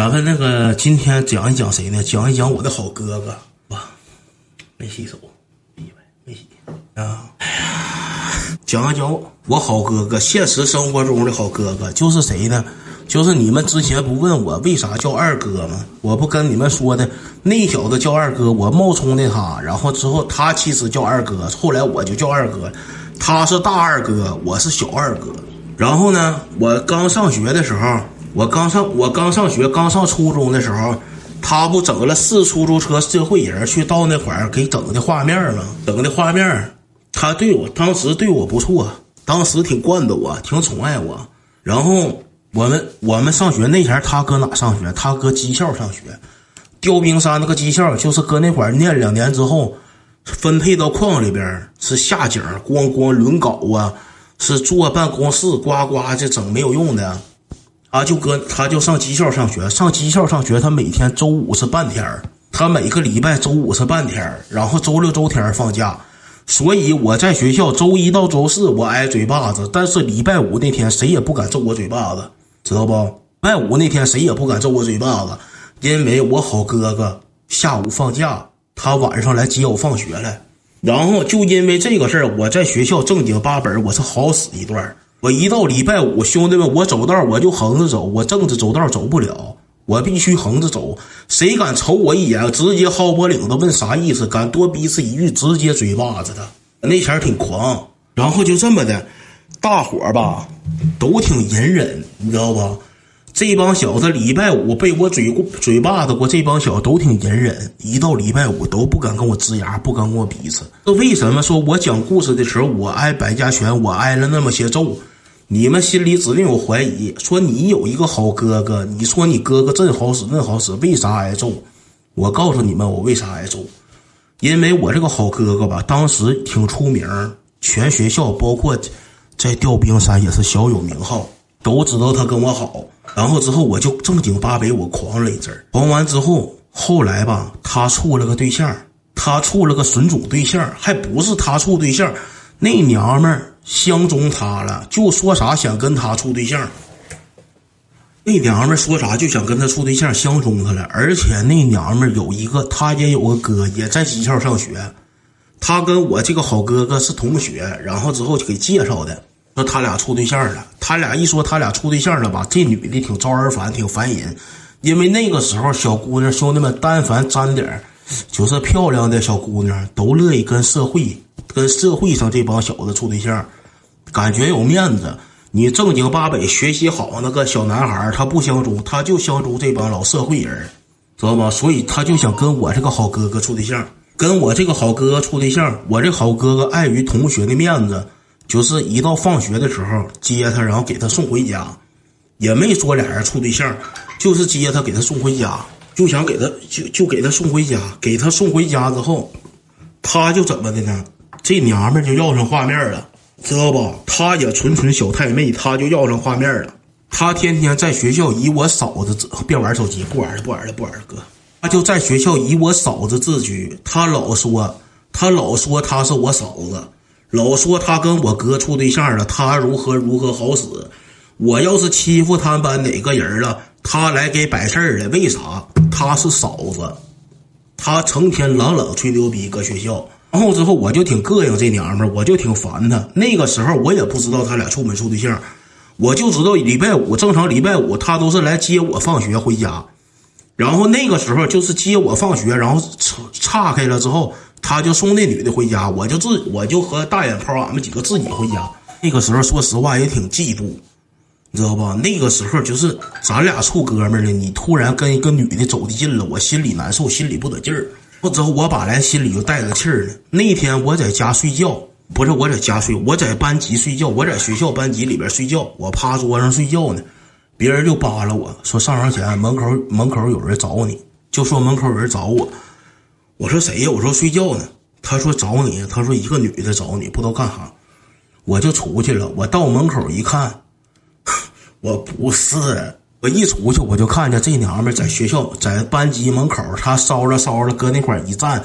咱们那个今天讲一讲谁呢？讲一讲我的好哥哥。哇，没洗手，没洗，没洗啊！哎呀，讲一讲我好哥哥，现实生活中的好哥哥就是谁呢？就是你们之前不问我为啥叫二哥吗？我不跟你们说的，那小子叫二哥，我冒充的他，然后之后他其实叫二哥，后来我就叫二哥，他是大二哥，我是小二哥。然后呢，我刚上学的时候，我刚上我刚上学刚上初中的时候，他不整了四出租车社会人去到那块儿给整的画面吗？整的画面，他对我当时对我不错，当时挺惯着我，挺宠爱我，然后。我们我们上学那前他搁哪上学？他搁技校上学，调兵山那个技校就是搁那块儿念两年之后，分配到矿里边是下井，咣咣轮镐啊，是坐办公室，呱呱这整没有用的，啊，就搁他就上技校上学，上技校上学，他每天周五是半天他每个礼拜周五是半天然后周六周天放假，所以我在学校周一到周四我挨嘴巴子，但是礼拜五那天谁也不敢揍我嘴巴子。知道不？礼拜五那天谁也不敢揍我嘴巴子，因为我好哥哥下午放假，他晚上来接我放学来，然后就因为这个事儿，我在学校正经八本我是好使一段。我一到礼拜五，兄弟们，我走道我就横着走，我正着走道走不了，我必须横着走。谁敢瞅我一眼，直接薅脖领子问啥意思，敢多逼次一句，直接嘴巴子的。那前挺狂，然后就这么的。大伙儿吧，都挺隐忍，你知道吧？这帮小子礼拜五被我嘴过嘴巴子过，这帮小子都挺隐忍，一到礼拜五都不敢跟我吱牙，不敢跟我比刺。这为什么说我讲故事的时候我挨百家拳，我挨了那么些揍？你们心里指定有怀疑，说你有一个好哥哥，你说你哥哥真好使，那好使，为啥挨揍？我告诉你们，我为啥挨揍？因为我这个好哥哥吧，当时挺出名，全学校包括。在调兵山也是小有名号，都知道他跟我好。然后之后我就正经八百我狂了一阵儿，狂完之后，后来吧，他处了个对象，他处了个损种对象，还不是他处对象，那娘们儿相中他了，就说啥想跟他处对象。那娘们说啥就想跟他处对象，相中他了，而且那娘们有一个，他也有个哥，也在技校上学，他跟我这个好哥哥是同学，然后之后就给介绍的。说他俩处对象了，他俩一说他俩处对象了吧，这女的挺招人烦，挺烦人。因为那个时候小姑娘兄弟们，但凡沾点就是漂亮的小姑娘，都乐意跟社会跟社会上这帮小子处对象，感觉有面子。你正经八百学习好那个小男孩，他不相中，他就相中这帮老社会人，知道吗？所以他就想跟我这个好哥哥处对象，跟我这个好哥哥处对象。我这好哥哥碍于同学的面子。就是一到放学的时候接他，然后给他送回家，也没说俩人处对象，就是接他给他送回家，就想给他就就给他送回家，给他送回家之后，他就怎么的呢？这娘们就要上画面了，知道不？她也纯纯小太妹，她就要上画面了。她天天在学校以我嫂子别玩手机，不玩了，不玩了，不玩了，哥。她就在学校以我嫂子自居，她老说她老说她是我嫂子。老说她跟我哥处对象了，她如何如何好使。我要是欺负他们班哪个人了，他来给摆事儿了。为啥？他是嫂子，他成天朗朗吹牛逼，搁学校。然后之后我就挺膈应这娘们儿，我就挺烦她。那个时候我也不知道他俩处没处对象，我就知道礼拜五正常礼拜五他都是来接我放学回家。然后那个时候就是接我放学，然后岔开了之后。他就送那女的回家，我就自我就和大眼泡俺们几个自己回家。那个时候说实话也挺嫉妒，你知道吧？那个时候就是咱俩处哥们儿呢，你突然跟一个女的走的近了，我心里难受，心里不得劲儿。不之后我把来心里就带着气儿呢。那天我在家睡觉，不是我在家睡，我在班级睡觉，我在学校班级里边睡觉，我趴桌上睡觉呢，别人就扒拉我说上床前门口门口有人找你，就说门口有人找我。我说谁呀？我说睡觉呢。他说找你。他说一个女的找你，不知道干啥。我就出去了。我到门口一看，我不是。我一出去，我就看见这娘们在学校，在班级门口，她烧着烧着，搁那块一站，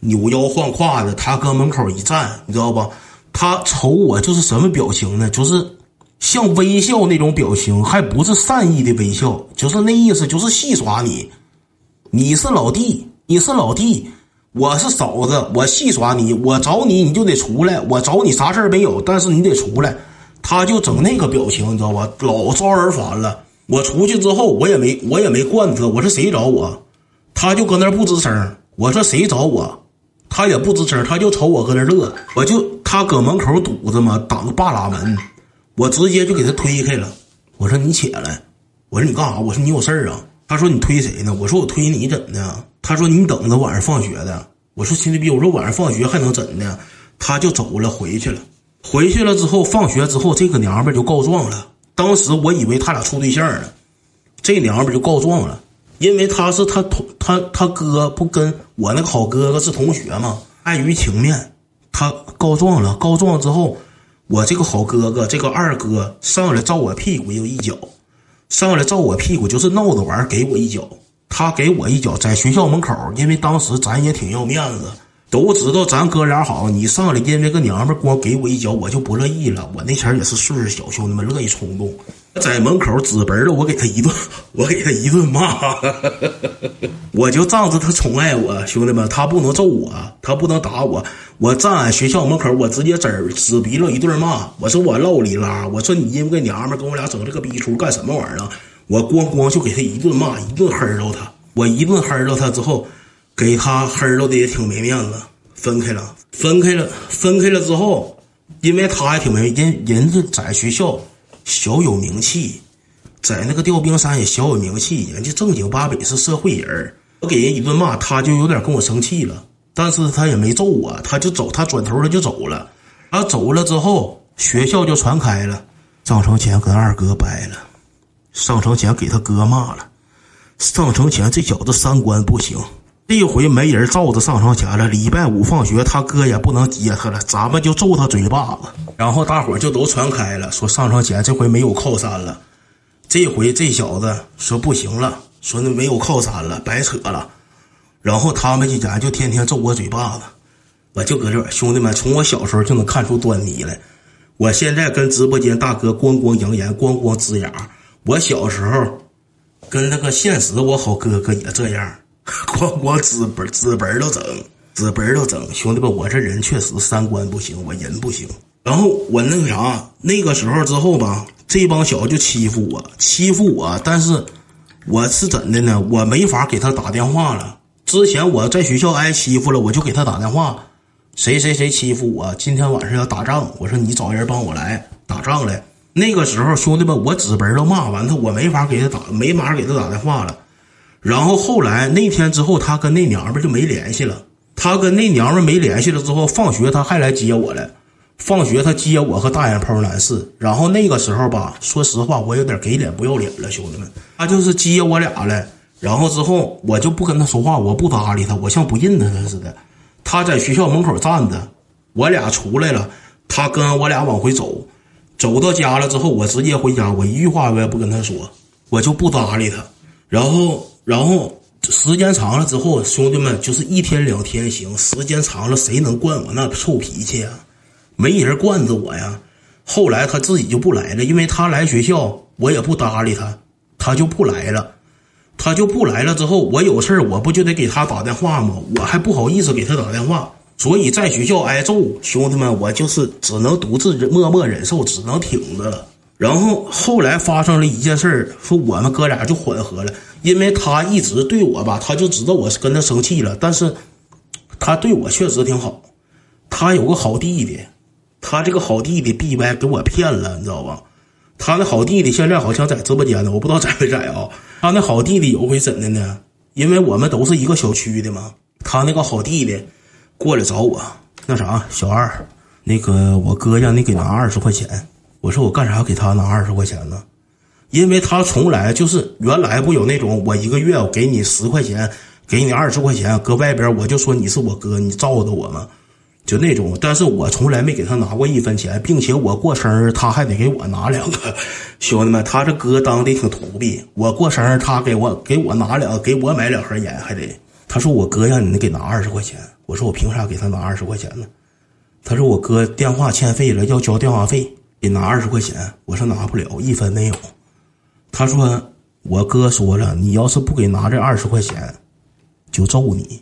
扭腰晃胯的。她搁门口一站，你知道不？她瞅我就是什么表情呢？就是像微笑那种表情，还不是善意的微笑，就是那意思，就是戏耍你。你是老弟，你是老弟，我是嫂子，我戏耍你，我找你你就得出来，我找你啥事儿没有，但是你得出来。他就整那个表情，你知道吧？老招人烦了。我出去之后，我也没我也没惯他，我说谁找我，他就搁那不吱声。我说谁找我，他也不吱声，他就瞅我搁那乐。我就他搁门口堵着嘛，挡着半拉门，我直接就给他推开了。我说你起来，我说你干啥？我说你有事儿啊？他说你推谁呢？我说我推你怎的？他说你等着晚上放学的。我说亲弟逼，我说晚上放学还能怎的？他就走了，回去了。回去了之后，放学之后，这个娘们就告状了。当时我以为他俩处对象呢，这娘们就告状了，因为他是他同他他哥不跟我那个好哥哥是同学嘛，碍于情面，他告状了。告状之后，我这个好哥哥这个二哥上来照我屁股又一脚，上来照我屁股就是闹着玩，给我一脚，他给我一脚，在学校门口，因为当时咱也挺要面子。都知道咱哥俩好，你上来因为个娘们光给我一脚，我就不乐意了。我那前也是岁数小，兄弟们乐意冲动，在门口指本了，我给他一顿，我给他一顿骂，我就仗着他宠爱我，兄弟们，他不能揍我，他不能打我，我站俺学校门口，我直接指指鼻子一顿骂，我说我唠里拉，我说你因为个娘们跟我俩整这个逼出干什么玩意儿？我咣咣就给他一顿骂，一顿黑着他，我一顿黑着他之后。给他黑了的也挺没面子，分开了，分开了，分开了之后，因为他还挺没人，人家在学校小有名气，在那个吊冰山也小有名气，人家正经八百是社会人我给人一顿骂，他就有点跟我生气了，但是他也没揍我，他就走，他转头他就走了。他走了之后，学校就传开了，上城前跟二哥掰了，上城前给他哥骂了，上城前这小子三观不行。这回没人罩着上床前了。礼拜五放学，他哥也不能接他了，咱们就揍他嘴巴子。然后大伙就都传开了，说上床前这回没有靠山了。这回这小子说不行了，说那没有靠山了，白扯了。然后他们几家就天天揍我嘴巴子。我就搁这兄弟们，从我小时候就能看出端倪来。我现在跟直播间大哥咣咣扬言，咣咣呲牙。我小时候跟那个现实我好哥哥也这样。咣咣资本资本都整，资本都整，兄弟们，我这人确实三观不行，我人不行。然后我那个啥，那个时候之后吧，这帮小子就欺负我，欺负我。但是我是怎的呢？我没法给他打电话了。之前我在学校挨欺负了，我就给他打电话，谁谁谁欺负我，今天晚上要打仗，我说你找人帮我来打仗来。那个时候，兄弟们，我纸本都骂完他，我没法给他打，没法给他打电话了。然后后来那天之后，他跟那娘们就没联系了。他跟那娘们没联系了之后，放学他还来接我来。放学他接我和大眼泡男士。然后那个时候吧，说实话，我有点给脸不要脸了，兄弟们。他就是接我俩了，然后之后我就不跟他说话，我不搭理他，我像不认得他似的。他在学校门口站着，我俩出来了，他跟我俩往回走，走到家了之后，我直接回家，我一句话我也不跟他说，我就不搭理他，然后。然后时间长了之后，兄弟们就是一天两天行，时间长了谁能惯我那臭脾气啊？没人惯着我呀。后来他自己就不来了，因为他来学校我也不搭理他，他就不来了。他就不来了之后，我有事儿我不就得给他打电话吗？我还不好意思给他打电话，所以在学校挨揍，兄弟们我就是只能独自默默忍受，只能挺着了。然后后来发生了一件事儿，说我们哥俩就缓和了。因为他一直对我吧，他就知道我是跟他生气了，但是他对我确实挺好。他有个好弟弟，他这个好弟弟逼歪给我骗了，你知道吧？他那好弟弟现在好像在直播间呢，我不知道在没在啊。他那好弟弟有回怎的呢？因为我们都是一个小区的嘛，他那个好弟弟过来找我，那啥，小二，那个我哥让你给拿二十块钱，我说我干啥给他拿二十块钱呢？因为他从来就是原来不有那种我一个月我给你十块钱，给你二十块钱，搁外边我就说你是我哥，你罩着我吗？就那种，但是我从来没给他拿过一分钱，并且我过生日他还得给我拿两个。兄弟们，他这哥当的挺土逼，我过生日他给我给我拿两，给我买两盒烟还得。他说我哥让你给拿二十块钱，我说我凭啥给他拿二十块钱呢？他说我哥电话欠费了，要交电话费。给拿二十块钱，我说拿不了，一分没有。他说我哥说了，你要是不给拿这二十块钱，就揍你。